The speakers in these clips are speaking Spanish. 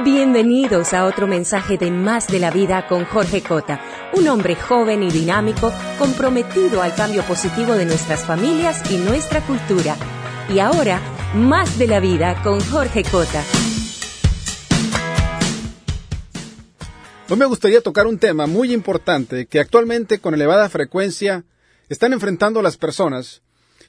Bienvenidos a otro mensaje de Más de la Vida con Jorge Cota, un hombre joven y dinámico comprometido al cambio positivo de nuestras familias y nuestra cultura. Y ahora, Más de la Vida con Jorge Cota. Hoy me gustaría tocar un tema muy importante que actualmente con elevada frecuencia están enfrentando las personas.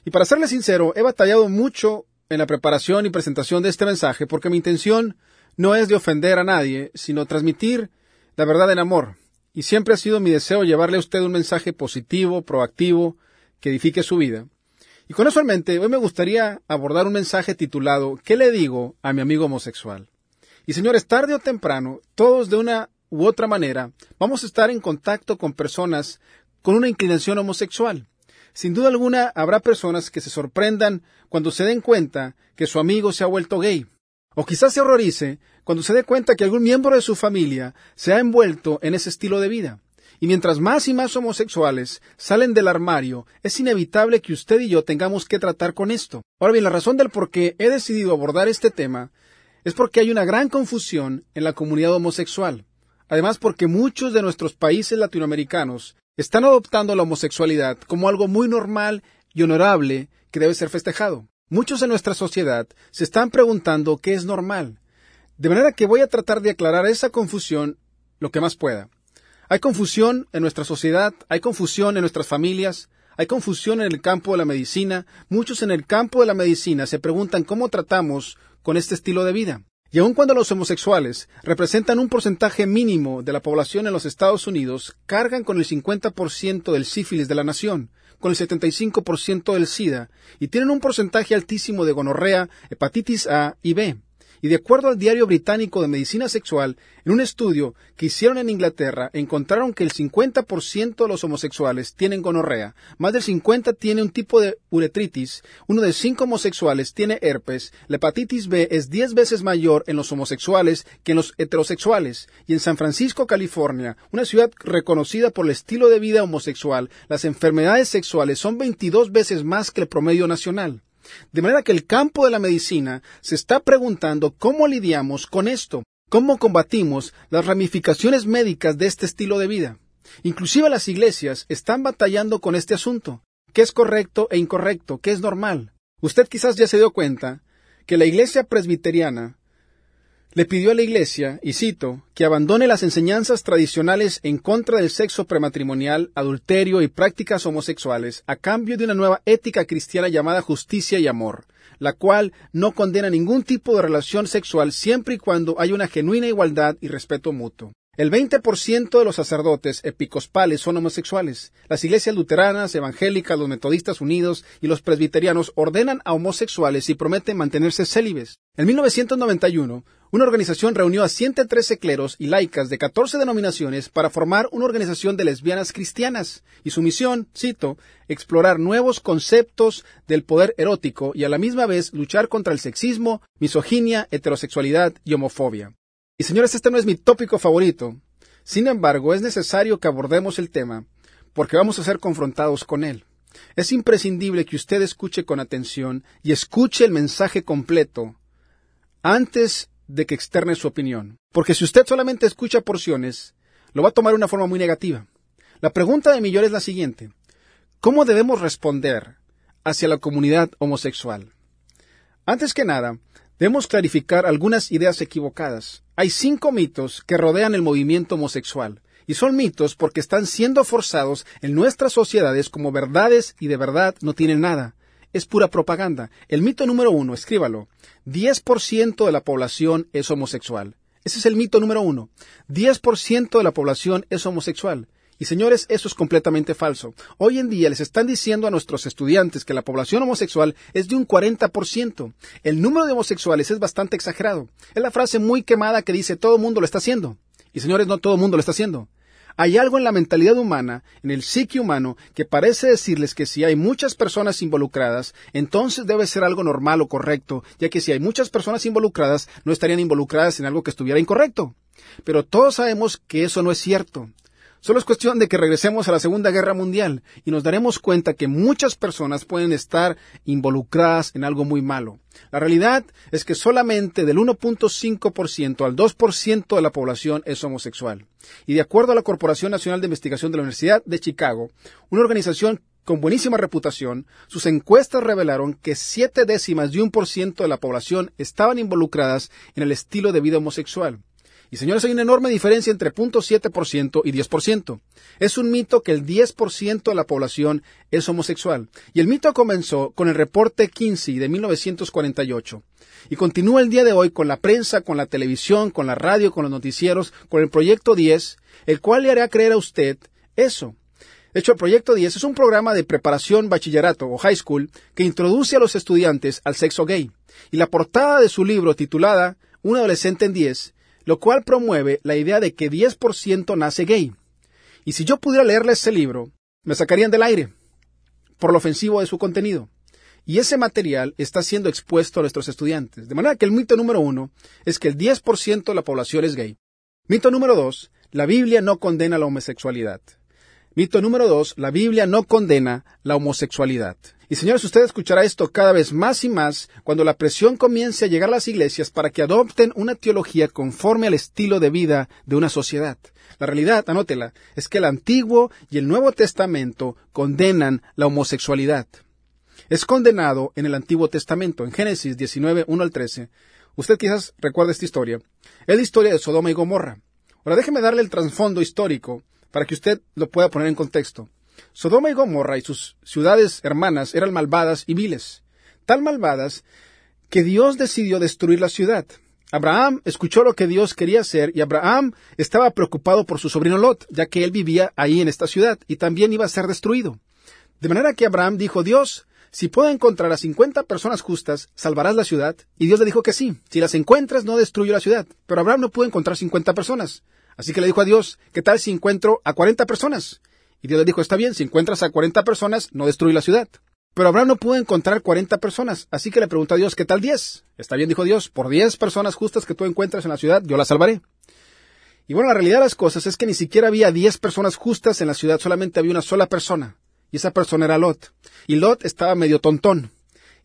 Y para serles sincero, he batallado mucho en la preparación y presentación de este mensaje porque mi intención no es de ofender a nadie, sino transmitir la verdad en amor. Y siempre ha sido mi deseo llevarle a usted un mensaje positivo, proactivo, que edifique su vida. Y con eso en mente, hoy me gustaría abordar un mensaje titulado ¿Qué le digo a mi amigo homosexual? Y señores, tarde o temprano, todos de una u otra manera, vamos a estar en contacto con personas con una inclinación homosexual. Sin duda alguna habrá personas que se sorprendan cuando se den cuenta que su amigo se ha vuelto gay. O quizás se horrorice cuando se dé cuenta que algún miembro de su familia se ha envuelto en ese estilo de vida. Y mientras más y más homosexuales salen del armario, es inevitable que usted y yo tengamos que tratar con esto. Ahora bien, la razón del por qué he decidido abordar este tema es porque hay una gran confusión en la comunidad homosexual. Además, porque muchos de nuestros países latinoamericanos están adoptando la homosexualidad como algo muy normal y honorable que debe ser festejado. Muchos en nuestra sociedad se están preguntando qué es normal. De manera que voy a tratar de aclarar esa confusión lo que más pueda. Hay confusión en nuestra sociedad, hay confusión en nuestras familias, hay confusión en el campo de la medicina. Muchos en el campo de la medicina se preguntan cómo tratamos con este estilo de vida. Y aun cuando los homosexuales representan un porcentaje mínimo de la población en los Estados Unidos, cargan con el 50% del sífilis de la nación, con el 75% del SIDA, y tienen un porcentaje altísimo de gonorrea, hepatitis A y B. Y de acuerdo al Diario Británico de Medicina Sexual, en un estudio que hicieron en Inglaterra, encontraron que el 50% de los homosexuales tienen gonorrea, más del 50% tiene un tipo de uretritis, uno de cinco homosexuales tiene herpes, la hepatitis B es 10 veces mayor en los homosexuales que en los heterosexuales, y en San Francisco, California, una ciudad reconocida por el estilo de vida homosexual, las enfermedades sexuales son 22 veces más que el promedio nacional. De manera que el campo de la medicina se está preguntando cómo lidiamos con esto, cómo combatimos las ramificaciones médicas de este estilo de vida. Inclusive las iglesias están batallando con este asunto. ¿Qué es correcto e incorrecto? ¿Qué es normal? Usted quizás ya se dio cuenta que la iglesia presbiteriana le pidió a la Iglesia, y cito, que abandone las enseñanzas tradicionales en contra del sexo prematrimonial, adulterio y prácticas homosexuales, a cambio de una nueva ética cristiana llamada justicia y amor, la cual no condena ningún tipo de relación sexual siempre y cuando haya una genuina igualdad y respeto mutuo. El 20% de los sacerdotes episcopales son homosexuales. Las iglesias luteranas, evangélicas, los metodistas unidos y los presbiterianos ordenan a homosexuales y prometen mantenerse célibes. En 1991, una organización reunió a 113 cleros y laicas de 14 denominaciones para formar una organización de lesbianas cristianas, y su misión, cito, explorar nuevos conceptos del poder erótico y a la misma vez luchar contra el sexismo, misoginia, heterosexualidad y homofobia. Y señores, este no es mi tópico favorito. Sin embargo, es necesario que abordemos el tema porque vamos a ser confrontados con él. Es imprescindible que usted escuche con atención y escuche el mensaje completo antes de que externe su opinión. Porque si usted solamente escucha porciones, lo va a tomar de una forma muy negativa. La pregunta de millón es la siguiente. ¿Cómo debemos responder hacia la comunidad homosexual? Antes que nada, debemos clarificar algunas ideas equivocadas. Hay cinco mitos que rodean el movimiento homosexual, y son mitos porque están siendo forzados en nuestras sociedades como verdades y de verdad no tienen nada. Es pura propaganda. El mito número uno, escríbalo. 10% de la población es homosexual. Ese es el mito número uno. 10% de la población es homosexual. Y señores, eso es completamente falso. Hoy en día les están diciendo a nuestros estudiantes que la población homosexual es de un 40%. El número de homosexuales es bastante exagerado. Es la frase muy quemada que dice todo el mundo lo está haciendo. Y señores, no todo el mundo lo está haciendo. Hay algo en la mentalidad humana, en el psique humano, que parece decirles que si hay muchas personas involucradas, entonces debe ser algo normal o correcto, ya que si hay muchas personas involucradas, no estarían involucradas en algo que estuviera incorrecto. Pero todos sabemos que eso no es cierto. Solo es cuestión de que regresemos a la Segunda Guerra Mundial y nos daremos cuenta que muchas personas pueden estar involucradas en algo muy malo. La realidad es que solamente del 1.5% al 2% de la población es homosexual. Y de acuerdo a la Corporación Nacional de Investigación de la Universidad de Chicago, una organización con buenísima reputación, sus encuestas revelaron que siete décimas de un por ciento de la población estaban involucradas en el estilo de vida homosexual. Y señores, hay una enorme diferencia entre 0.7% y 10%. Es un mito que el 10% de la población es homosexual. Y el mito comenzó con el reporte Kinsey de 1948. Y continúa el día de hoy con la prensa, con la televisión, con la radio, con los noticieros, con el Proyecto 10, el cual le hará creer a usted eso. De hecho, el Proyecto 10 es un programa de preparación bachillerato o high school que introduce a los estudiantes al sexo gay. Y la portada de su libro titulada Un adolescente en 10 lo cual promueve la idea de que 10% nace gay. Y si yo pudiera leerle ese libro, me sacarían del aire por lo ofensivo de su contenido. Y ese material está siendo expuesto a nuestros estudiantes. De manera que el mito número uno es que el 10% de la población es gay. Mito número dos, la Biblia no condena la homosexualidad. Mito número dos, la Biblia no condena la homosexualidad. Y señores, usted escuchará esto cada vez más y más cuando la presión comience a llegar a las iglesias para que adopten una teología conforme al estilo de vida de una sociedad. La realidad, anótela, es que el Antiguo y el Nuevo Testamento condenan la homosexualidad. Es condenado en el Antiguo Testamento, en Génesis 19, 1 al 13. Usted quizás recuerde esta historia. Es la historia de Sodoma y Gomorra. Ahora déjeme darle el trasfondo histórico para que usted lo pueda poner en contexto. Sodoma y Gomorra y sus ciudades hermanas eran malvadas y viles, tan malvadas que Dios decidió destruir la ciudad. Abraham escuchó lo que Dios quería hacer y Abraham estaba preocupado por su sobrino Lot, ya que él vivía ahí en esta ciudad y también iba a ser destruido. De manera que Abraham dijo, Dios, si puedo encontrar a cincuenta personas justas, ¿salvarás la ciudad? Y Dios le dijo que sí. Si las encuentras, no destruyo la ciudad. Pero Abraham no pudo encontrar cincuenta personas. Así que le dijo a Dios, ¿qué tal si encuentro a cuarenta personas? Y Dios le dijo, está bien, si encuentras a 40 personas, no destruye la ciudad. Pero Abraham no pudo encontrar 40 personas, así que le preguntó a Dios, ¿qué tal 10? Está bien, dijo Dios, por 10 personas justas que tú encuentras en la ciudad, yo las salvaré. Y bueno, la realidad de las cosas es que ni siquiera había 10 personas justas en la ciudad, solamente había una sola persona, y esa persona era Lot. Y Lot estaba medio tontón.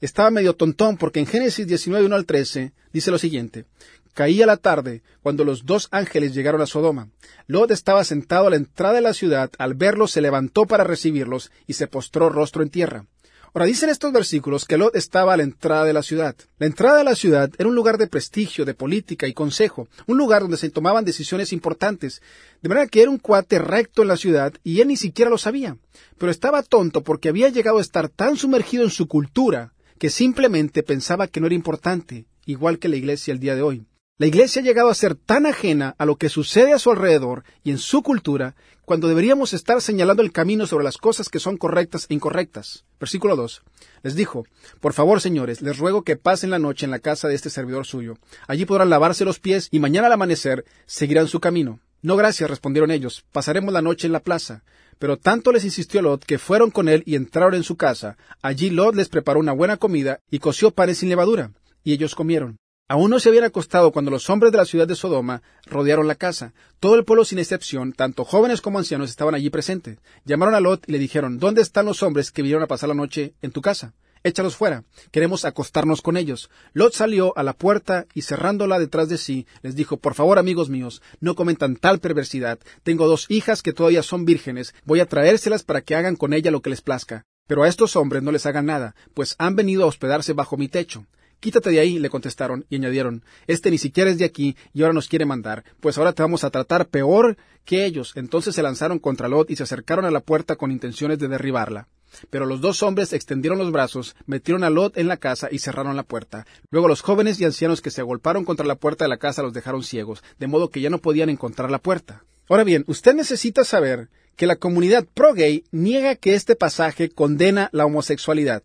Estaba medio tontón porque en Génesis 19, 1 al 13 dice lo siguiente, Caía la tarde cuando los dos ángeles llegaron a Sodoma. Lot estaba sentado a la entrada de la ciudad. Al verlos se levantó para recibirlos y se postró rostro en tierra. Ahora dicen estos versículos que Lot estaba a la entrada de la ciudad. La entrada de la ciudad era un lugar de prestigio, de política y consejo, un lugar donde se tomaban decisiones importantes, de manera que era un cuate recto en la ciudad y él ni siquiera lo sabía. Pero estaba tonto porque había llegado a estar tan sumergido en su cultura que simplemente pensaba que no era importante, igual que la iglesia el día de hoy. La Iglesia ha llegado a ser tan ajena a lo que sucede a su alrededor y en su cultura, cuando deberíamos estar señalando el camino sobre las cosas que son correctas e incorrectas. Versículo 2. Les dijo, Por favor, señores, les ruego que pasen la noche en la casa de este servidor suyo. Allí podrán lavarse los pies y mañana al amanecer seguirán su camino. No, gracias, respondieron ellos. Pasaremos la noche en la plaza. Pero tanto les insistió Lot que fueron con él y entraron en su casa. Allí Lot les preparó una buena comida y coció panes sin levadura. Y ellos comieron. Aún no se habían acostado cuando los hombres de la ciudad de Sodoma rodearon la casa. Todo el pueblo sin excepción, tanto jóvenes como ancianos, estaban allí presentes. Llamaron a Lot y le dijeron, ¿Dónde están los hombres que vinieron a pasar la noche en tu casa? Échalos fuera. Queremos acostarnos con ellos. Lot salió a la puerta y cerrándola detrás de sí, les dijo, Por favor, amigos míos, no cometan tal perversidad. Tengo dos hijas que todavía son vírgenes. Voy a traérselas para que hagan con ella lo que les plazca. Pero a estos hombres no les hagan nada, pues han venido a hospedarse bajo mi techo. Quítate de ahí, le contestaron, y añadieron, Este ni siquiera es de aquí, y ahora nos quiere mandar, pues ahora te vamos a tratar peor que ellos. Entonces se lanzaron contra Lot y se acercaron a la puerta con intenciones de derribarla. Pero los dos hombres extendieron los brazos, metieron a Lot en la casa y cerraron la puerta. Luego los jóvenes y ancianos que se agolparon contra la puerta de la casa los dejaron ciegos, de modo que ya no podían encontrar la puerta. Ahora bien, usted necesita saber que la comunidad pro-gay niega que este pasaje condena la homosexualidad.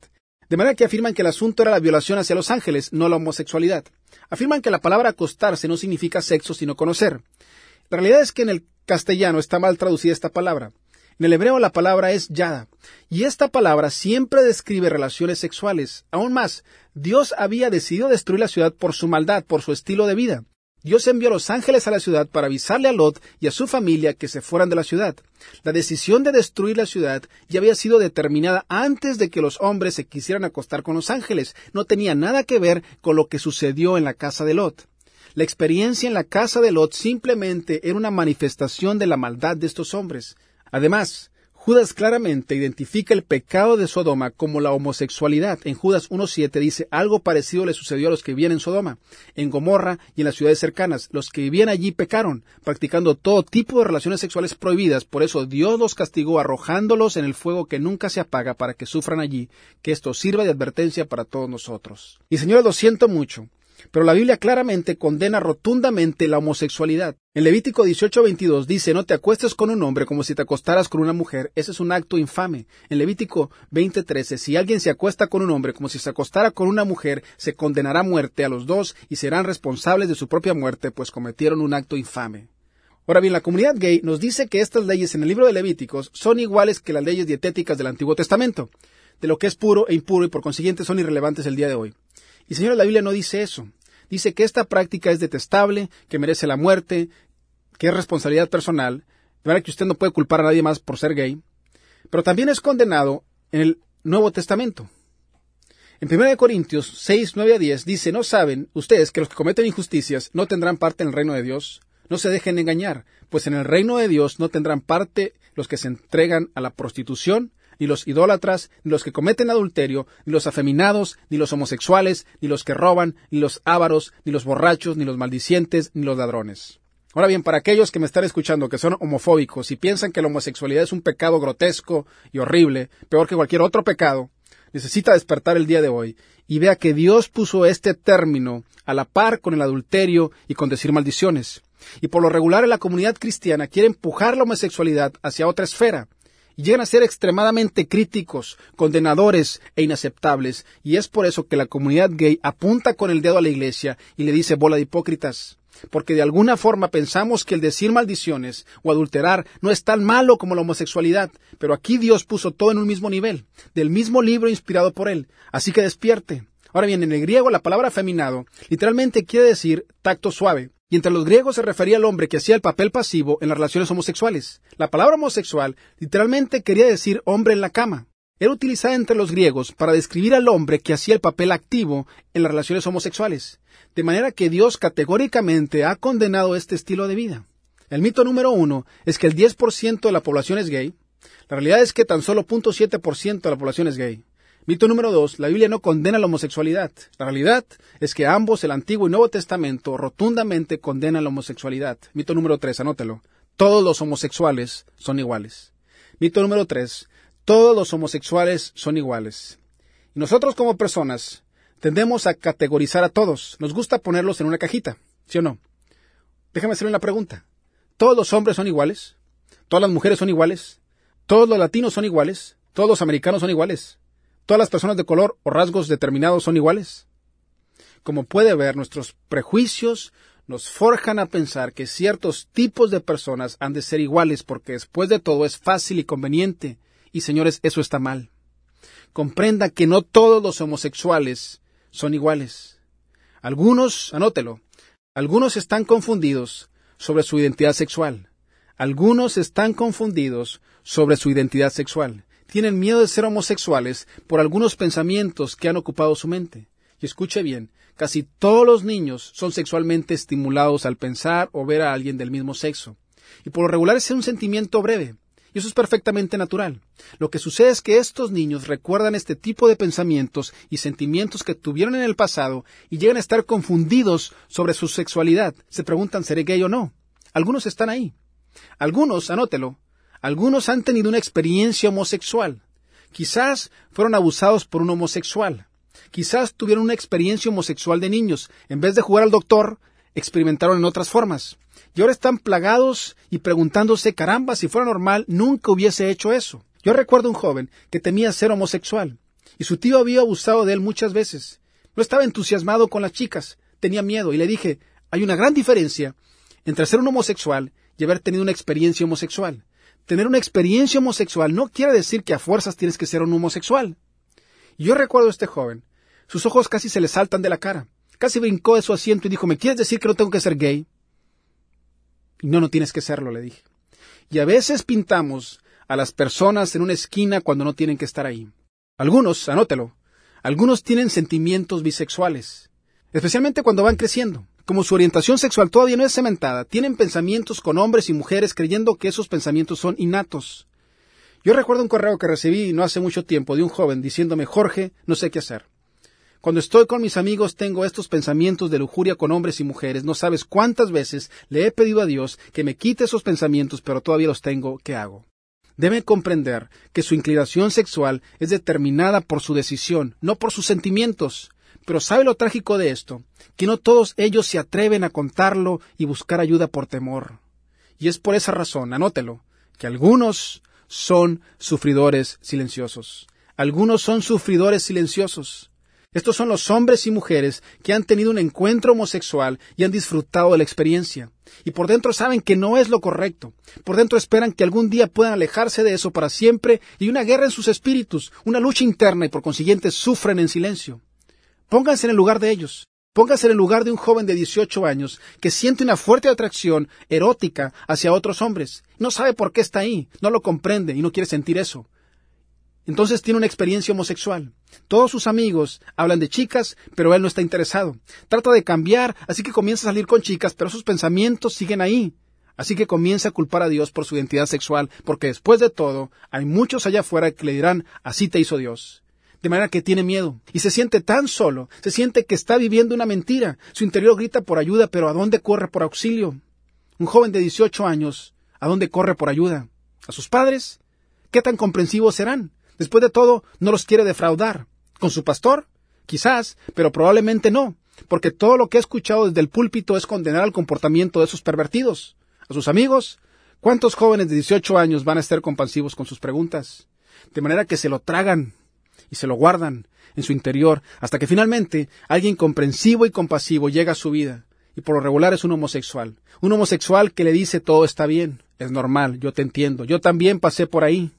De manera que afirman que el asunto era la violación hacia los ángeles, no la homosexualidad. Afirman que la palabra acostarse no significa sexo, sino conocer. La realidad es que en el castellano está mal traducida esta palabra. En el hebreo la palabra es yada, y esta palabra siempre describe relaciones sexuales. Aún más, Dios había decidido destruir la ciudad por su maldad, por su estilo de vida. Dios envió a los ángeles a la ciudad para avisarle a Lot y a su familia que se fueran de la ciudad. La decisión de destruir la ciudad ya había sido determinada antes de que los hombres se quisieran acostar con los ángeles. No tenía nada que ver con lo que sucedió en la casa de Lot. La experiencia en la casa de Lot simplemente era una manifestación de la maldad de estos hombres. Además, Judas claramente identifica el pecado de Sodoma como la homosexualidad. En Judas 1.7 dice, algo parecido le sucedió a los que vivían en Sodoma, en Gomorra y en las ciudades cercanas. Los que vivían allí pecaron, practicando todo tipo de relaciones sexuales prohibidas. Por eso Dios los castigó arrojándolos en el fuego que nunca se apaga para que sufran allí. Que esto sirva de advertencia para todos nosotros. Y señores, lo siento mucho. Pero la Biblia claramente condena rotundamente la homosexualidad. En Levítico 18:22 dice, no te acuestes con un hombre como si te acostaras con una mujer. Ese es un acto infame. En Levítico 20:13, si alguien se acuesta con un hombre como si se acostara con una mujer, se condenará a muerte a los dos y serán responsables de su propia muerte, pues cometieron un acto infame. Ahora bien, la comunidad gay nos dice que estas leyes en el libro de Levíticos son iguales que las leyes dietéticas del Antiguo Testamento, de lo que es puro e impuro y por consiguiente son irrelevantes el día de hoy. Y señora, la Biblia no dice eso. Dice que esta práctica es detestable, que merece la muerte, que es responsabilidad personal, de manera que usted no puede culpar a nadie más por ser gay, pero también es condenado en el Nuevo Testamento. En 1 Corintios 6, 9 a 10 dice, ¿no saben ustedes que los que cometen injusticias no tendrán parte en el reino de Dios? No se dejen engañar, pues en el reino de Dios no tendrán parte los que se entregan a la prostitución, ni los idólatras, ni los que cometen adulterio, ni los afeminados, ni los homosexuales, ni los que roban, ni los ávaros, ni los borrachos, ni los maldicientes, ni los ladrones. Ahora bien, para aquellos que me están escuchando que son homofóbicos y piensan que la homosexualidad es un pecado grotesco y horrible, peor que cualquier otro pecado, necesita despertar el día de hoy y vea que Dios puso este término a la par con el adulterio y con decir maldiciones. Y por lo regular en la comunidad cristiana quiere empujar la homosexualidad hacia otra esfera, y llegan a ser extremadamente críticos, condenadores e inaceptables, y es por eso que la comunidad gay apunta con el dedo a la iglesia y le dice bola de hipócritas, porque de alguna forma pensamos que el decir maldiciones o adulterar no es tan malo como la homosexualidad, pero aquí Dios puso todo en un mismo nivel, del mismo libro inspirado por él, así que despierte. Ahora bien, en el griego la palabra afeminado literalmente quiere decir tacto suave, y entre los griegos se refería al hombre que hacía el papel pasivo en las relaciones homosexuales. La palabra homosexual literalmente quería decir hombre en la cama. Era utilizada entre los griegos para describir al hombre que hacía el papel activo en las relaciones homosexuales, de manera que Dios categóricamente ha condenado este estilo de vida. El mito número uno es que el 10% de la población es gay. La realidad es que tan solo 0.7% de la población es gay. Mito número dos, la Biblia no condena la homosexualidad. La realidad es que ambos, el Antiguo y Nuevo Testamento, rotundamente condenan la homosexualidad. Mito número tres, anótelo. Todos los homosexuales son iguales. Mito número tres, todos los homosexuales son iguales. Y nosotros como personas tendemos a categorizar a todos. Nos gusta ponerlos en una cajita, ¿sí o no? Déjame hacerle una pregunta. ¿Todos los hombres son iguales? ¿Todas las mujeres son iguales? ¿Todos los latinos son iguales? ¿Todos los americanos son iguales? ¿Todas las personas de color o rasgos determinados son iguales? Como puede ver, nuestros prejuicios nos forjan a pensar que ciertos tipos de personas han de ser iguales porque después de todo es fácil y conveniente. Y señores, eso está mal. Comprenda que no todos los homosexuales son iguales. Algunos, anótelo, algunos están confundidos sobre su identidad sexual. Algunos están confundidos sobre su identidad sexual tienen miedo de ser homosexuales por algunos pensamientos que han ocupado su mente. Y escuche bien, casi todos los niños son sexualmente estimulados al pensar o ver a alguien del mismo sexo. Y por lo regular es un sentimiento breve. Y eso es perfectamente natural. Lo que sucede es que estos niños recuerdan este tipo de pensamientos y sentimientos que tuvieron en el pasado y llegan a estar confundidos sobre su sexualidad. Se preguntan, ¿seré gay o no? Algunos están ahí. Algunos, anótelo, algunos han tenido una experiencia homosexual. Quizás fueron abusados por un homosexual. Quizás tuvieron una experiencia homosexual de niños. En vez de jugar al doctor, experimentaron en otras formas. Y ahora están plagados y preguntándose, caramba, si fuera normal, nunca hubiese hecho eso. Yo recuerdo un joven que temía ser homosexual. Y su tío había abusado de él muchas veces. No estaba entusiasmado con las chicas. Tenía miedo. Y le dije, hay una gran diferencia entre ser un homosexual y haber tenido una experiencia homosexual tener una experiencia homosexual no quiere decir que a fuerzas tienes que ser un homosexual. yo recuerdo a este joven. Sus ojos casi se le saltan de la cara. Casi brincó de su asiento y dijo, ¿me quieres decir que no tengo que ser gay? No, no tienes que serlo, le dije. Y a veces pintamos a las personas en una esquina cuando no tienen que estar ahí. Algunos, anótelo, algunos tienen sentimientos bisexuales, especialmente cuando van creciendo. Como su orientación sexual todavía no es cementada, tienen pensamientos con hombres y mujeres creyendo que esos pensamientos son innatos. Yo recuerdo un correo que recibí no hace mucho tiempo de un joven diciéndome, Jorge, no sé qué hacer. Cuando estoy con mis amigos tengo estos pensamientos de lujuria con hombres y mujeres. No sabes cuántas veces le he pedido a Dios que me quite esos pensamientos, pero todavía los tengo. ¿Qué hago? Debe comprender que su inclinación sexual es determinada por su decisión, no por sus sentimientos. Pero ¿sabe lo trágico de esto? Que no todos ellos se atreven a contarlo y buscar ayuda por temor. Y es por esa razón, anótelo, que algunos son sufridores silenciosos. Algunos son sufridores silenciosos. Estos son los hombres y mujeres que han tenido un encuentro homosexual y han disfrutado de la experiencia. Y por dentro saben que no es lo correcto. Por dentro esperan que algún día puedan alejarse de eso para siempre y una guerra en sus espíritus, una lucha interna y por consiguiente sufren en silencio. Pónganse en el lugar de ellos. Póngase en el lugar de un joven de 18 años que siente una fuerte atracción erótica hacia otros hombres. No sabe por qué está ahí, no lo comprende y no quiere sentir eso. Entonces tiene una experiencia homosexual. Todos sus amigos hablan de chicas, pero él no está interesado. Trata de cambiar, así que comienza a salir con chicas, pero sus pensamientos siguen ahí. Así que comienza a culpar a Dios por su identidad sexual, porque después de todo, hay muchos allá afuera que le dirán, así te hizo Dios de manera que tiene miedo y se siente tan solo, se siente que está viviendo una mentira. Su interior grita por ayuda, pero ¿a dónde corre por auxilio? Un joven de 18 años, ¿a dónde corre por ayuda? ¿A sus padres? ¿Qué tan comprensivos serán? Después de todo, no los quiere defraudar. ¿Con su pastor? Quizás, pero probablemente no, porque todo lo que ha escuchado desde el púlpito es condenar al comportamiento de esos pervertidos. ¿A sus amigos? ¿Cuántos jóvenes de 18 años van a estar compasivos con sus preguntas? De manera que se lo tragan y se lo guardan en su interior hasta que finalmente alguien comprensivo y compasivo llega a su vida y por lo regular es un homosexual. Un homosexual que le dice todo está bien, es normal, yo te entiendo, yo también pasé por ahí.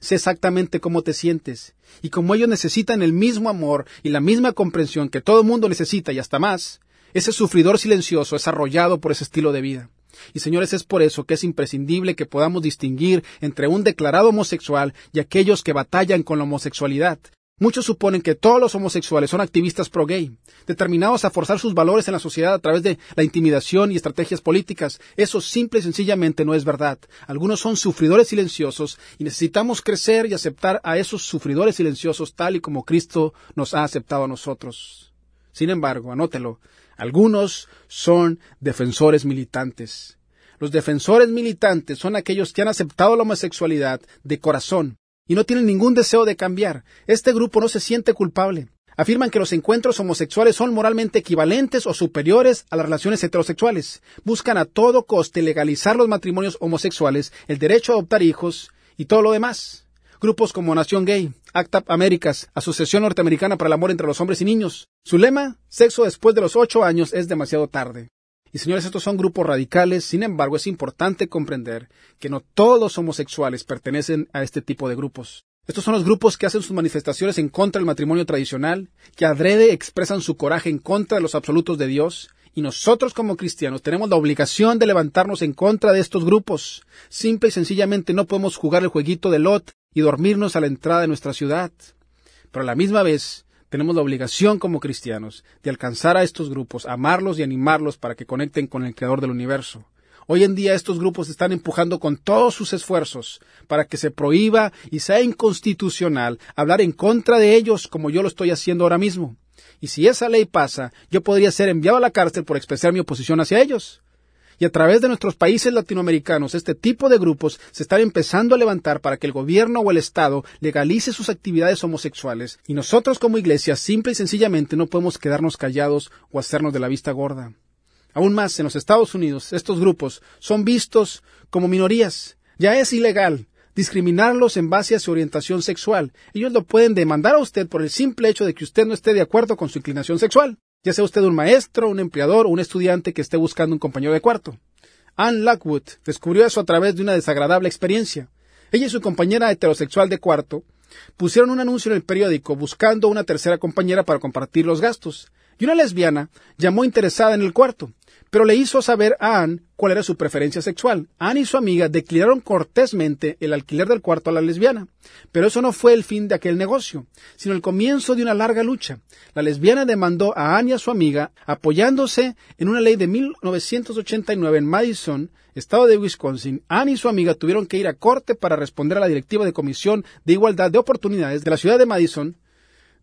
Sé exactamente cómo te sientes, y como ellos necesitan el mismo amor y la misma comprensión que todo el mundo necesita y hasta más, ese sufridor silencioso es arrollado por ese estilo de vida. Y señores, es por eso que es imprescindible que podamos distinguir entre un declarado homosexual y aquellos que batallan con la homosexualidad. Muchos suponen que todos los homosexuales son activistas pro-gay, determinados a forzar sus valores en la sociedad a través de la intimidación y estrategias políticas. Eso simple y sencillamente no es verdad. Algunos son sufridores silenciosos y necesitamos crecer y aceptar a esos sufridores silenciosos tal y como Cristo nos ha aceptado a nosotros. Sin embargo, anótelo, algunos son defensores militantes. Los defensores militantes son aquellos que han aceptado la homosexualidad de corazón y no tienen ningún deseo de cambiar. Este grupo no se siente culpable. Afirman que los encuentros homosexuales son moralmente equivalentes o superiores a las relaciones heterosexuales. Buscan a todo coste legalizar los matrimonios homosexuales, el derecho a adoptar hijos y todo lo demás. Grupos como Nación Gay, ACTAP Américas, Asociación Norteamericana para el Amor entre los Hombres y Niños. Su lema, sexo después de los ocho años es demasiado tarde. Y señores, estos son grupos radicales, sin embargo, es importante comprender que no todos los homosexuales pertenecen a este tipo de grupos. Estos son los grupos que hacen sus manifestaciones en contra del matrimonio tradicional, que adrede expresan su coraje en contra de los absolutos de Dios, y nosotros como cristianos tenemos la obligación de levantarnos en contra de estos grupos. Simple y sencillamente no podemos jugar el jueguito de Lot y dormirnos a la entrada de nuestra ciudad. Pero a la misma vez tenemos la obligación como cristianos de alcanzar a estos grupos, amarlos y animarlos para que conecten con el Creador del universo. Hoy en día estos grupos están empujando con todos sus esfuerzos para que se prohíba y sea inconstitucional hablar en contra de ellos como yo lo estoy haciendo ahora mismo. Y si esa ley pasa, yo podría ser enviado a la cárcel por expresar mi oposición hacia ellos. Y a través de nuestros países latinoamericanos, este tipo de grupos se están empezando a levantar para que el gobierno o el Estado legalice sus actividades homosexuales. Y nosotros como iglesia simple y sencillamente no podemos quedarnos callados o hacernos de la vista gorda. Aún más, en los Estados Unidos, estos grupos son vistos como minorías. Ya es ilegal discriminarlos en base a su orientación sexual. Ellos lo pueden demandar a usted por el simple hecho de que usted no esté de acuerdo con su inclinación sexual, ya sea usted un maestro, un empleador o un estudiante que esté buscando un compañero de cuarto. Anne Lockwood descubrió eso a través de una desagradable experiencia. Ella y su compañera heterosexual de cuarto pusieron un anuncio en el periódico buscando una tercera compañera para compartir los gastos. Y una lesbiana llamó interesada en el cuarto, pero le hizo saber a Anne cuál era su preferencia sexual. Anne y su amiga declinaron cortésmente el alquiler del cuarto a la lesbiana. Pero eso no fue el fin de aquel negocio, sino el comienzo de una larga lucha. La lesbiana demandó a Anne y a su amiga, apoyándose en una ley de 1989 en Madison, estado de Wisconsin. Anne y su amiga tuvieron que ir a corte para responder a la directiva de Comisión de Igualdad de Oportunidades de la ciudad de Madison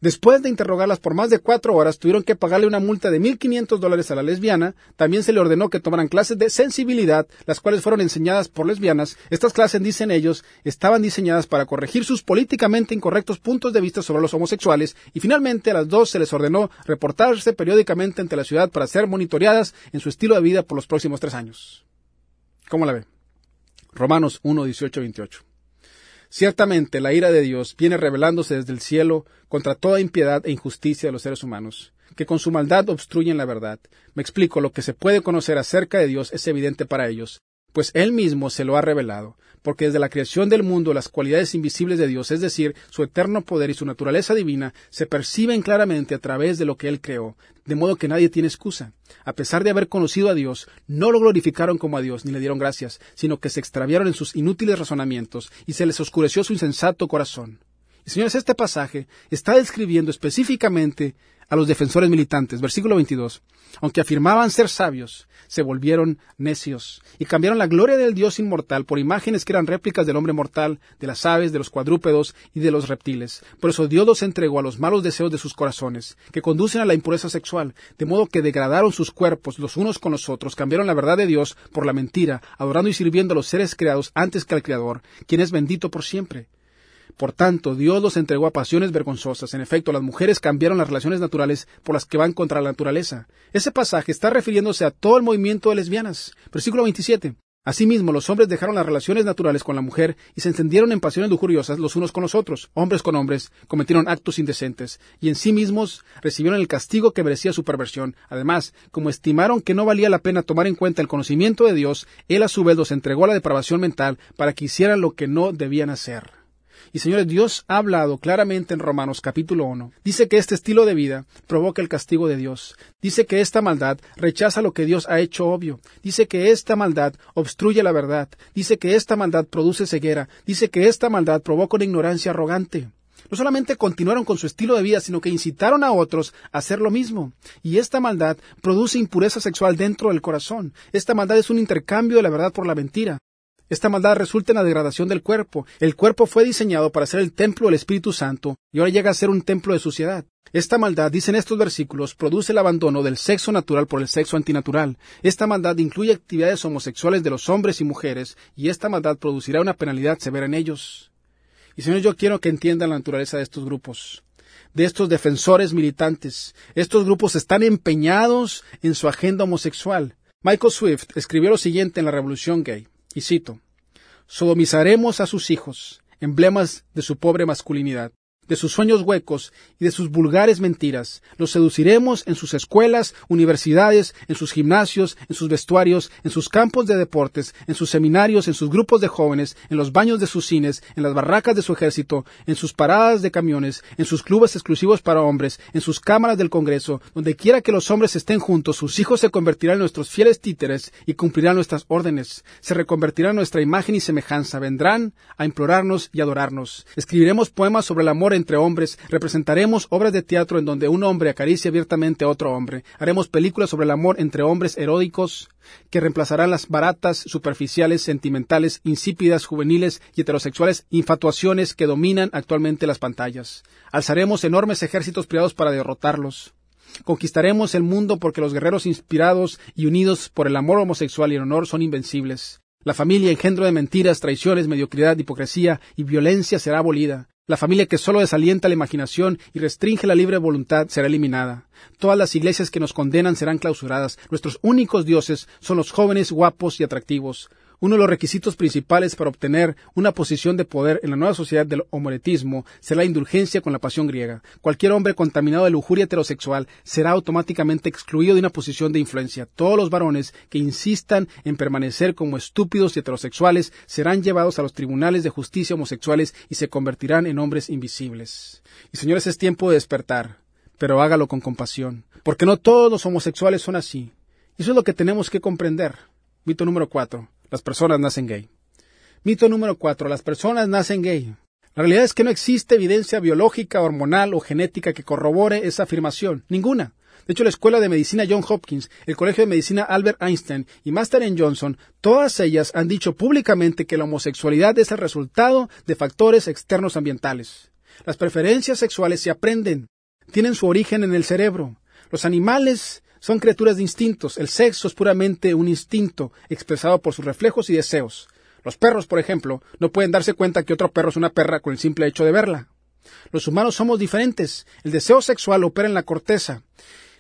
Después de interrogarlas por más de cuatro horas, tuvieron que pagarle una multa de 1.500 dólares a la lesbiana. También se le ordenó que tomaran clases de sensibilidad, las cuales fueron enseñadas por lesbianas. Estas clases, dicen ellos, estaban diseñadas para corregir sus políticamente incorrectos puntos de vista sobre los homosexuales. Y finalmente a las dos se les ordenó reportarse periódicamente ante la ciudad para ser monitoreadas en su estilo de vida por los próximos tres años. ¿Cómo la ve? Romanos 1, 18, 28. Ciertamente la ira de Dios viene revelándose desde el cielo contra toda impiedad e injusticia de los seres humanos, que con su maldad obstruyen la verdad. Me explico, lo que se puede conocer acerca de Dios es evidente para ellos, pues Él mismo se lo ha revelado, porque desde la creación del mundo las cualidades invisibles de Dios, es decir, su eterno poder y su naturaleza divina, se perciben claramente a través de lo que Él creó, de modo que nadie tiene excusa. A pesar de haber conocido a Dios, no lo glorificaron como a Dios ni le dieron gracias, sino que se extraviaron en sus inútiles razonamientos y se les oscureció su insensato corazón. Y señores, este pasaje está describiendo específicamente a los defensores militantes. Versículo 22. Aunque afirmaban ser sabios, se volvieron necios y cambiaron la gloria del Dios inmortal por imágenes que eran réplicas del hombre mortal, de las aves, de los cuadrúpedos y de los reptiles. Por eso Dios los entregó a los malos deseos de sus corazones, que conducen a la impureza sexual, de modo que degradaron sus cuerpos los unos con los otros, cambiaron la verdad de Dios por la mentira, adorando y sirviendo a los seres creados antes que al Creador, quien es bendito por siempre. Por tanto, Dios los entregó a pasiones vergonzosas. En efecto, las mujeres cambiaron las relaciones naturales por las que van contra la naturaleza. Ese pasaje está refiriéndose a todo el movimiento de lesbianas. Versículo 27. Asimismo, los hombres dejaron las relaciones naturales con la mujer y se encendieron en pasiones lujuriosas los unos con los otros, hombres con hombres, cometieron actos indecentes, y en sí mismos recibieron el castigo que merecía su perversión. Además, como estimaron que no valía la pena tomar en cuenta el conocimiento de Dios, Él a su vez los entregó a la depravación mental para que hicieran lo que no debían hacer. Y señores, Dios ha hablado claramente en Romanos capítulo 1. Dice que este estilo de vida provoca el castigo de Dios. Dice que esta maldad rechaza lo que Dios ha hecho obvio. Dice que esta maldad obstruye la verdad. Dice que esta maldad produce ceguera. Dice que esta maldad provoca una ignorancia arrogante. No solamente continuaron con su estilo de vida, sino que incitaron a otros a hacer lo mismo. Y esta maldad produce impureza sexual dentro del corazón. Esta maldad es un intercambio de la verdad por la mentira. Esta maldad resulta en la degradación del cuerpo. El cuerpo fue diseñado para ser el templo del Espíritu Santo y ahora llega a ser un templo de suciedad. Esta maldad, dicen estos versículos, produce el abandono del sexo natural por el sexo antinatural. Esta maldad incluye actividades homosexuales de los hombres y mujeres y esta maldad producirá una penalidad severa en ellos. Y señor, yo quiero que entiendan la naturaleza de estos grupos de estos defensores militantes. Estos grupos están empeñados en su agenda homosexual. Michael Swift escribió lo siguiente en la Revolución Gay. Y cito, sodomizaremos a sus hijos, emblemas de su pobre masculinidad de sus sueños huecos y de sus vulgares mentiras. Los seduciremos en sus escuelas, universidades, en sus gimnasios, en sus vestuarios, en sus campos de deportes, en sus seminarios, en sus grupos de jóvenes, en los baños de sus cines, en las barracas de su ejército, en sus paradas de camiones, en sus clubes exclusivos para hombres, en sus cámaras del Congreso, donde quiera que los hombres estén juntos, sus hijos se convertirán en nuestros fieles títeres y cumplirán nuestras órdenes. Se reconvertirán en nuestra imagen y semejanza, vendrán a implorarnos y adorarnos. Escribiremos poemas sobre el amor entre hombres, representaremos obras de teatro en donde un hombre acaricia abiertamente a otro hombre, haremos películas sobre el amor entre hombres eróticos que reemplazarán las baratas, superficiales, sentimentales, insípidas, juveniles y heterosexuales infatuaciones que dominan actualmente las pantallas. Alzaremos enormes ejércitos privados para derrotarlos. Conquistaremos el mundo porque los guerreros inspirados y unidos por el amor homosexual y el honor son invencibles. La familia, engendro de mentiras, traiciones, mediocridad, hipocresía y violencia, será abolida. La familia que solo desalienta la imaginación y restringe la libre voluntad será eliminada. Todas las iglesias que nos condenan serán clausuradas. Nuestros únicos dioses son los jóvenes guapos y atractivos. Uno de los requisitos principales para obtener una posición de poder en la nueva sociedad del homoretismo será la indulgencia con la pasión griega. Cualquier hombre contaminado de lujuria heterosexual será automáticamente excluido de una posición de influencia. Todos los varones que insistan en permanecer como estúpidos y heterosexuales serán llevados a los tribunales de justicia homosexuales y se convertirán en hombres invisibles. Y señores, es tiempo de despertar pero hágalo con compasión, porque no todos los homosexuales son así. Eso es lo que tenemos que comprender. Mito número cuatro. Las personas nacen gay. Mito número cuatro. Las personas nacen gay. La realidad es que no existe evidencia biológica, hormonal o genética que corrobore esa afirmación. Ninguna. De hecho, la Escuela de Medicina John Hopkins, el Colegio de Medicina Albert Einstein y Master en Johnson, todas ellas han dicho públicamente que la homosexualidad es el resultado de factores externos ambientales. Las preferencias sexuales se aprenden, tienen su origen en el cerebro. Los animales son criaturas de instintos. El sexo es puramente un instinto expresado por sus reflejos y deseos. Los perros, por ejemplo, no pueden darse cuenta que otro perro es una perra con el simple hecho de verla. Los humanos somos diferentes. El deseo sexual opera en la corteza.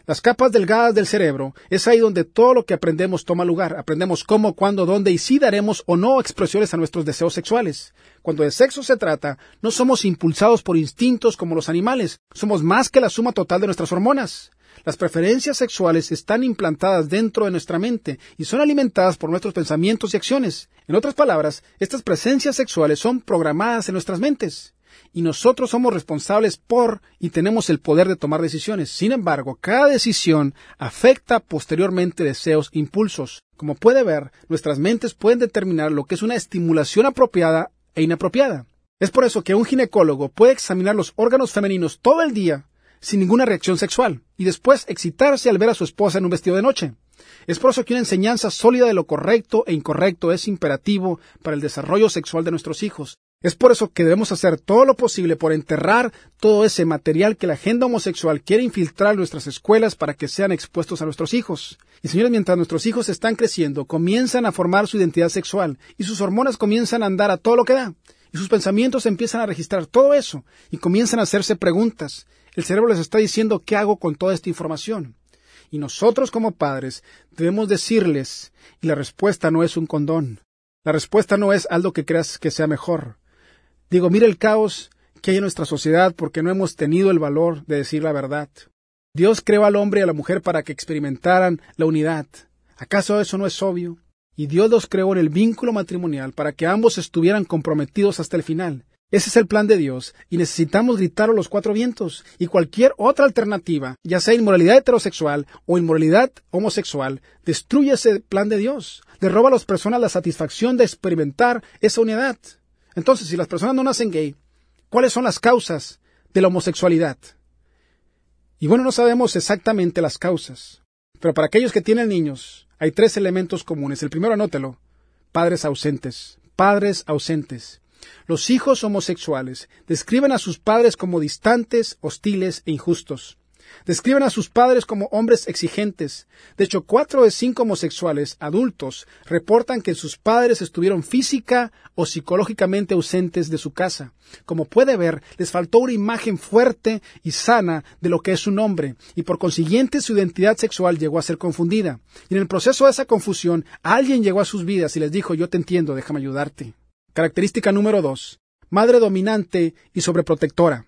Las capas delgadas del cerebro es ahí donde todo lo que aprendemos toma lugar. Aprendemos cómo, cuándo, dónde y si daremos o no expresiones a nuestros deseos sexuales. Cuando de sexo se trata, no somos impulsados por instintos como los animales, somos más que la suma total de nuestras hormonas. Las preferencias sexuales están implantadas dentro de nuestra mente y son alimentadas por nuestros pensamientos y acciones. En otras palabras, estas presencias sexuales son programadas en nuestras mentes y nosotros somos responsables por y tenemos el poder de tomar decisiones. Sin embargo, cada decisión afecta posteriormente deseos e impulsos. Como puede ver, nuestras mentes pueden determinar lo que es una estimulación apropiada e inapropiada. Es por eso que un ginecólogo puede examinar los órganos femeninos todo el día sin ninguna reacción sexual y después excitarse al ver a su esposa en un vestido de noche. Es por eso que una enseñanza sólida de lo correcto e incorrecto es imperativo para el desarrollo sexual de nuestros hijos. Es por eso que debemos hacer todo lo posible por enterrar todo ese material que la agenda homosexual quiere infiltrar en nuestras escuelas para que sean expuestos a nuestros hijos. Y señores, mientras nuestros hijos están creciendo, comienzan a formar su identidad sexual y sus hormonas comienzan a andar a todo lo que da. Y sus pensamientos empiezan a registrar todo eso y comienzan a hacerse preguntas. El cerebro les está diciendo qué hago con toda esta información. Y nosotros como padres debemos decirles, y la respuesta no es un condón. La respuesta no es algo que creas que sea mejor. Digo, mire el caos que hay en nuestra sociedad porque no hemos tenido el valor de decir la verdad. Dios creó al hombre y a la mujer para que experimentaran la unidad. ¿Acaso eso no es obvio? Y Dios los creó en el vínculo matrimonial para que ambos estuvieran comprometidos hasta el final. Ese es el plan de Dios y necesitamos gritar a los cuatro vientos y cualquier otra alternativa, ya sea inmoralidad heterosexual o inmoralidad homosexual, destruye ese plan de Dios. Le roba a las personas la satisfacción de experimentar esa unidad. Entonces, si las personas no nacen gay, ¿cuáles son las causas de la homosexualidad? Y bueno, no sabemos exactamente las causas, pero para aquellos que tienen niños, hay tres elementos comunes. El primero, anótelo, padres ausentes, padres ausentes. Los hijos homosexuales describen a sus padres como distantes, hostiles e injustos. Describen a sus padres como hombres exigentes. De hecho, cuatro de cinco homosexuales adultos reportan que sus padres estuvieron física o psicológicamente ausentes de su casa. Como puede ver, les faltó una imagen fuerte y sana de lo que es un hombre, y por consiguiente su identidad sexual llegó a ser confundida. Y en el proceso de esa confusión, alguien llegó a sus vidas y les dijo, yo te entiendo, déjame ayudarte. Característica número dos. Madre dominante y sobreprotectora.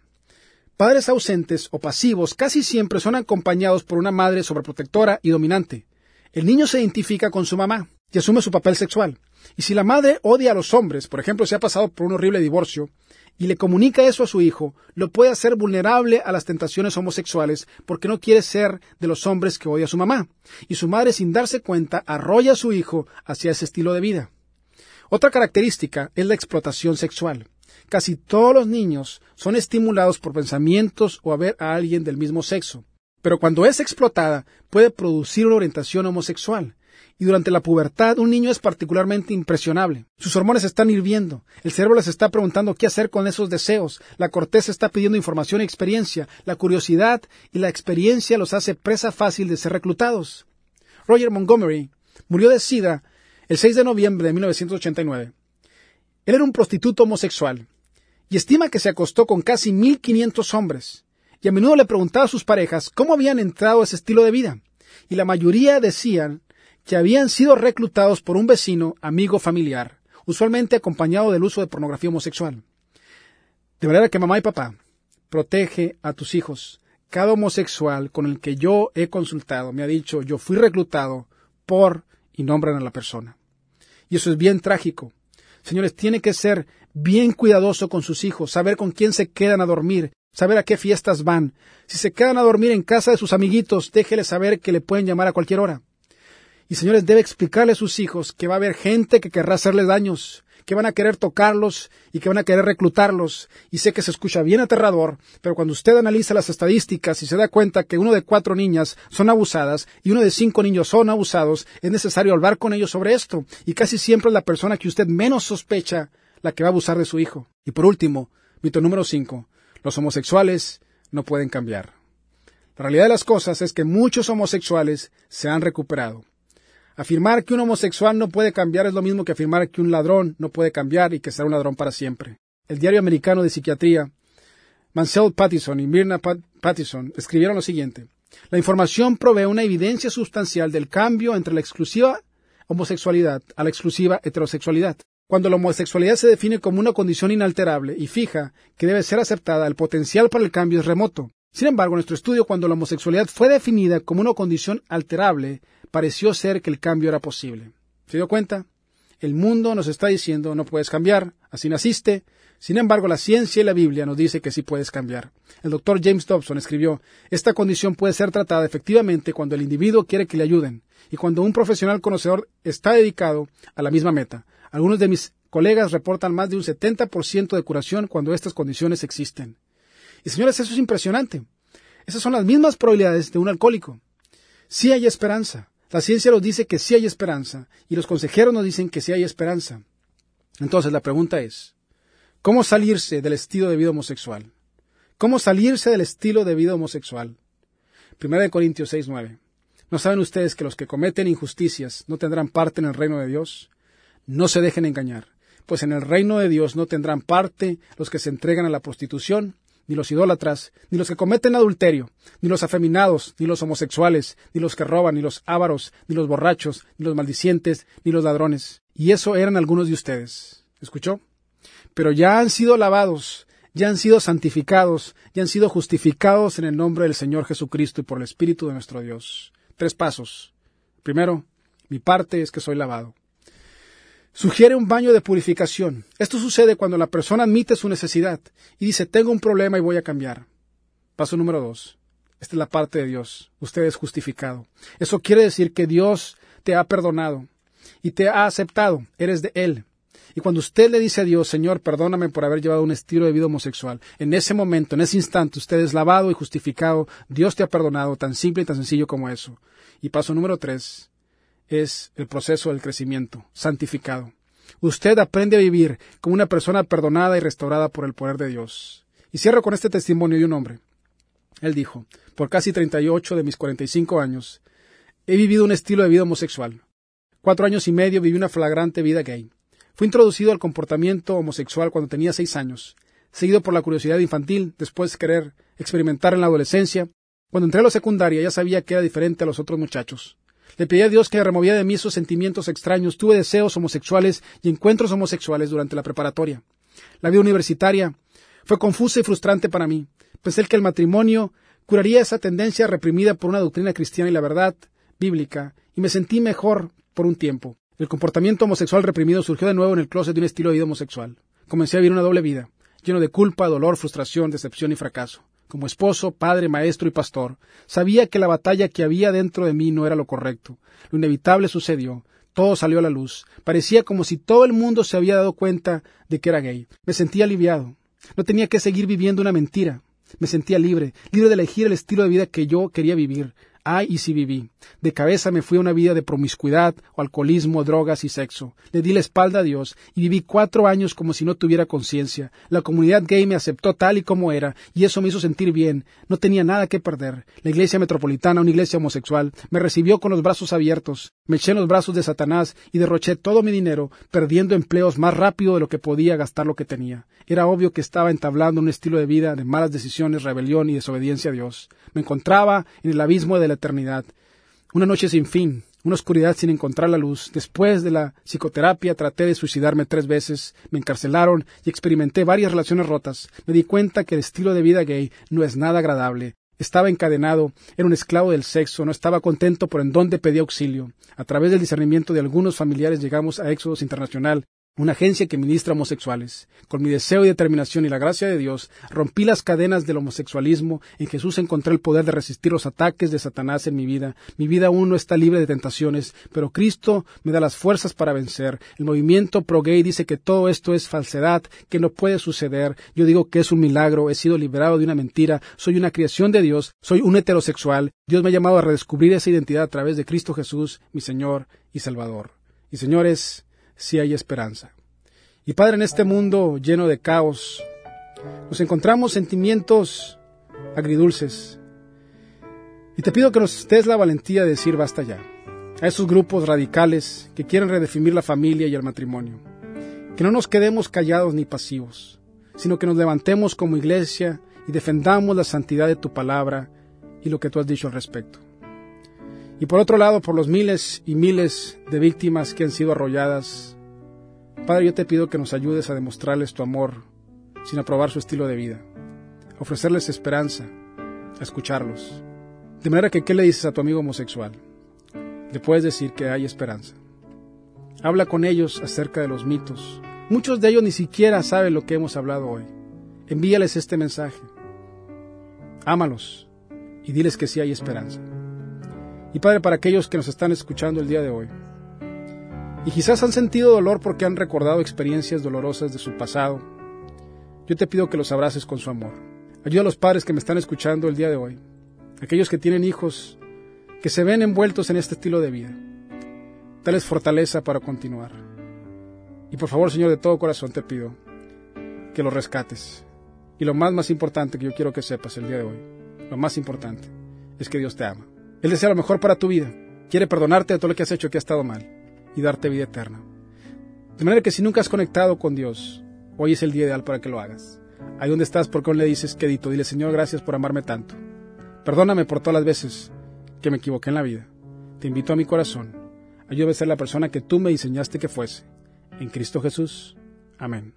Padres ausentes o pasivos casi siempre son acompañados por una madre sobreprotectora y dominante. El niño se identifica con su mamá y asume su papel sexual. Y si la madre odia a los hombres, por ejemplo, se ha pasado por un horrible divorcio, y le comunica eso a su hijo, lo puede hacer vulnerable a las tentaciones homosexuales porque no quiere ser de los hombres que odia a su mamá. Y su madre, sin darse cuenta, arrolla a su hijo hacia ese estilo de vida. Otra característica es la explotación sexual. Casi todos los niños son estimulados por pensamientos o a ver a alguien del mismo sexo. Pero cuando es explotada puede producir una orientación homosexual. Y durante la pubertad un niño es particularmente impresionable. Sus hormonas están hirviendo. El cerebro les está preguntando qué hacer con esos deseos. La corteza está pidiendo información y experiencia. La curiosidad y la experiencia los hace presa fácil de ser reclutados. Roger Montgomery murió de sida el 6 de noviembre de 1989. Él era un prostituto homosexual y estima que se acostó con casi 1.500 hombres, y a menudo le preguntaba a sus parejas cómo habían entrado a ese estilo de vida, y la mayoría decían que habían sido reclutados por un vecino, amigo familiar, usualmente acompañado del uso de pornografía homosexual. De manera que mamá y papá, protege a tus hijos. Cada homosexual con el que yo he consultado me ha dicho yo fui reclutado por y nombran a la persona. Y eso es bien trágico, Señores, tiene que ser bien cuidadoso con sus hijos, saber con quién se quedan a dormir, saber a qué fiestas van. Si se quedan a dormir en casa de sus amiguitos, déjele saber que le pueden llamar a cualquier hora. Y señores, debe explicarle a sus hijos que va a haber gente que querrá hacerles daños, que van a querer tocarlos y que van a querer reclutarlos. Y sé que se escucha bien aterrador, pero cuando usted analiza las estadísticas y se da cuenta que uno de cuatro niñas son abusadas y uno de cinco niños son abusados, es necesario hablar con ellos sobre esto. Y casi siempre es la persona que usted menos sospecha la que va a abusar de su hijo. Y por último, mito número cinco, los homosexuales no pueden cambiar. La realidad de las cosas es que muchos homosexuales se han recuperado. Afirmar que un homosexual no puede cambiar es lo mismo que afirmar que un ladrón no puede cambiar y que será un ladrón para siempre. El diario americano de psiquiatría, Mansell Pattison y Mirna Pattison escribieron lo siguiente. La información provee una evidencia sustancial del cambio entre la exclusiva homosexualidad a la exclusiva heterosexualidad. Cuando la homosexualidad se define como una condición inalterable y fija que debe ser aceptada, el potencial para el cambio es remoto. Sin embargo, en nuestro estudio, cuando la homosexualidad fue definida como una condición alterable, pareció ser que el cambio era posible. ¿Se dio cuenta? El mundo nos está diciendo no puedes cambiar, así naciste. Sin embargo, la ciencia y la Biblia nos dice que sí puedes cambiar. El doctor James Dobson escribió, esta condición puede ser tratada efectivamente cuando el individuo quiere que le ayuden y cuando un profesional conocedor está dedicado a la misma meta. Algunos de mis colegas reportan más de un 70% de curación cuando estas condiciones existen. Y señores, eso es impresionante. Esas son las mismas probabilidades de un alcohólico. Sí hay esperanza. La ciencia nos dice que sí hay esperanza y los consejeros nos dicen que sí hay esperanza. Entonces la pregunta es, ¿cómo salirse del estilo de vida homosexual? ¿Cómo salirse del estilo de vida homosexual? Primera de Corintios 6, 9. ¿No saben ustedes que los que cometen injusticias no tendrán parte en el reino de Dios? No se dejen engañar, pues en el reino de Dios no tendrán parte los que se entregan a la prostitución, ni los idólatras, ni los que cometen adulterio, ni los afeminados, ni los homosexuales, ni los que roban, ni los ávaros, ni los borrachos, ni los maldicientes, ni los ladrones. Y eso eran algunos de ustedes. ¿Escuchó? Pero ya han sido lavados, ya han sido santificados, ya han sido justificados en el nombre del Señor Jesucristo y por el Espíritu de nuestro Dios. Tres pasos. Primero, mi parte es que soy lavado. Sugiere un baño de purificación. Esto sucede cuando la persona admite su necesidad y dice, tengo un problema y voy a cambiar. Paso número dos. Esta es la parte de Dios. Usted es justificado. Eso quiere decir que Dios te ha perdonado y te ha aceptado. Eres de Él. Y cuando usted le dice a Dios, Señor, perdóname por haber llevado un estilo de vida homosexual, en ese momento, en ese instante, usted es lavado y justificado, Dios te ha perdonado, tan simple y tan sencillo como eso. Y paso número tres, es el proceso del crecimiento, santificado. Usted aprende a vivir como una persona perdonada y restaurada por el poder de Dios. Y cierro con este testimonio de un hombre. Él dijo, por casi 38 de mis 45 años, he vivido un estilo de vida homosexual. Cuatro años y medio viví una flagrante vida gay. Fui introducido al comportamiento homosexual cuando tenía seis años, seguido por la curiosidad infantil, después querer experimentar en la adolescencia. Cuando entré a la secundaria ya sabía que era diferente a los otros muchachos. Le pedí a Dios que removiera de mí esos sentimientos extraños. Tuve deseos homosexuales y encuentros homosexuales durante la preparatoria. La vida universitaria fue confusa y frustrante para mí. Pensé que el matrimonio curaría esa tendencia reprimida por una doctrina cristiana y la verdad bíblica, y me sentí mejor por un tiempo. El comportamiento homosexual reprimido surgió de nuevo en el closet de un estilo de vida homosexual. Comencé a vivir una doble vida, lleno de culpa, dolor, frustración, decepción y fracaso como esposo, padre, maestro y pastor, sabía que la batalla que había dentro de mí no era lo correcto. Lo inevitable sucedió. Todo salió a la luz. Parecía como si todo el mundo se había dado cuenta de que era gay. Me sentía aliviado. No tenía que seguir viviendo una mentira. Me sentía libre, libre de elegir el estilo de vida que yo quería vivir. Ay, y si viví. De cabeza me fui a una vida de promiscuidad, o alcoholismo, drogas y sexo. Le di la espalda a Dios y viví cuatro años como si no tuviera conciencia. La comunidad gay me aceptó tal y como era, y eso me hizo sentir bien. No tenía nada que perder. La iglesia metropolitana, una iglesia homosexual, me recibió con los brazos abiertos. Me eché en los brazos de Satanás y derroché todo mi dinero, perdiendo empleos más rápido de lo que podía gastar lo que tenía. Era obvio que estaba entablando un estilo de vida de malas decisiones, rebelión y desobediencia a Dios. Me encontraba en el abismo de eternidad. Una noche sin fin, una oscuridad sin encontrar la luz. Después de la psicoterapia traté de suicidarme tres veces, me encarcelaron y experimenté varias relaciones rotas. Me di cuenta que el estilo de vida gay no es nada agradable. Estaba encadenado, era un esclavo del sexo, no estaba contento por en dónde pedía auxilio. A través del discernimiento de algunos familiares llegamos a Éxodos Internacional una agencia que ministra homosexuales. Con mi deseo y determinación y la gracia de Dios, rompí las cadenas del homosexualismo. En Jesús encontré el poder de resistir los ataques de Satanás en mi vida. Mi vida aún no está libre de tentaciones, pero Cristo me da las fuerzas para vencer. El movimiento pro-gay dice que todo esto es falsedad, que no puede suceder. Yo digo que es un milagro, he sido liberado de una mentira, soy una creación de Dios, soy un heterosexual. Dios me ha llamado a redescubrir esa identidad a través de Cristo Jesús, mi Señor y Salvador. Y señores, si hay esperanza. Y Padre, en este mundo lleno de caos, nos encontramos sentimientos agridulces. Y te pido que nos des la valentía de decir basta ya a esos grupos radicales que quieren redefinir la familia y el matrimonio. Que no nos quedemos callados ni pasivos, sino que nos levantemos como iglesia y defendamos la santidad de tu palabra y lo que tú has dicho al respecto. Y por otro lado, por los miles y miles de víctimas que han sido arrolladas, Padre, yo te pido que nos ayudes a demostrarles tu amor sin aprobar su estilo de vida, a ofrecerles esperanza, a escucharlos. De manera que, ¿qué le dices a tu amigo homosexual? Le puedes decir que hay esperanza. Habla con ellos acerca de los mitos. Muchos de ellos ni siquiera saben lo que hemos hablado hoy. Envíales este mensaje. Ámalos y diles que sí hay esperanza. Y Padre, para aquellos que nos están escuchando el día de hoy, y quizás han sentido dolor porque han recordado experiencias dolorosas de su pasado, yo te pido que los abraces con su amor. Ayuda a los padres que me están escuchando el día de hoy, aquellos que tienen hijos que se ven envueltos en este estilo de vida. Dales fortaleza para continuar. Y por favor, Señor, de todo corazón te pido que los rescates. Y lo más, más importante que yo quiero que sepas el día de hoy, lo más importante, es que Dios te ama. Él desea lo mejor para tu vida. Quiere perdonarte de todo lo que has hecho que ha estado mal y darte vida eterna. De manera que si nunca has conectado con Dios, hoy es el día ideal para que lo hagas. Ahí donde estás, porque aún le dices quedito, dile Señor, gracias por amarme tanto. Perdóname por todas las veces que me equivoqué en la vida. Te invito a mi corazón. Ayúdame a ser la persona que tú me enseñaste que fuese. En Cristo Jesús. Amén.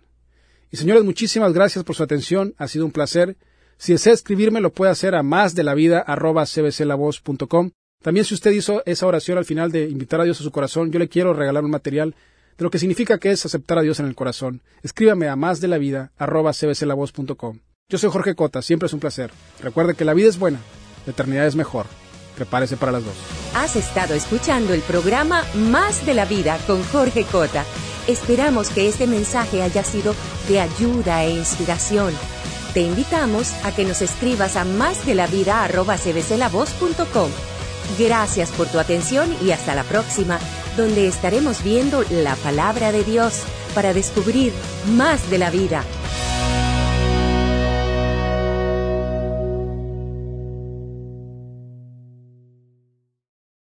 Y señores, muchísimas gracias por su atención. Ha sido un placer. Si desea escribirme, lo puede hacer a más de la vida cbclavoz.com. También si usted hizo esa oración al final de invitar a Dios a su corazón, yo le quiero regalar un material de lo que significa que es aceptar a Dios en el corazón. Escríbame a más de la vida cbclavoz.com. Yo soy Jorge Cota, siempre es un placer. Recuerde que la vida es buena, la eternidad es mejor. Prepárese para las dos. Has estado escuchando el programa Más de la Vida con Jorge Cota. Esperamos que este mensaje haya sido de ayuda e inspiración. Te invitamos a que nos escribas a másdelavida.cbclavoz.com. Gracias por tu atención y hasta la próxima, donde estaremos viendo la palabra de Dios para descubrir más de la vida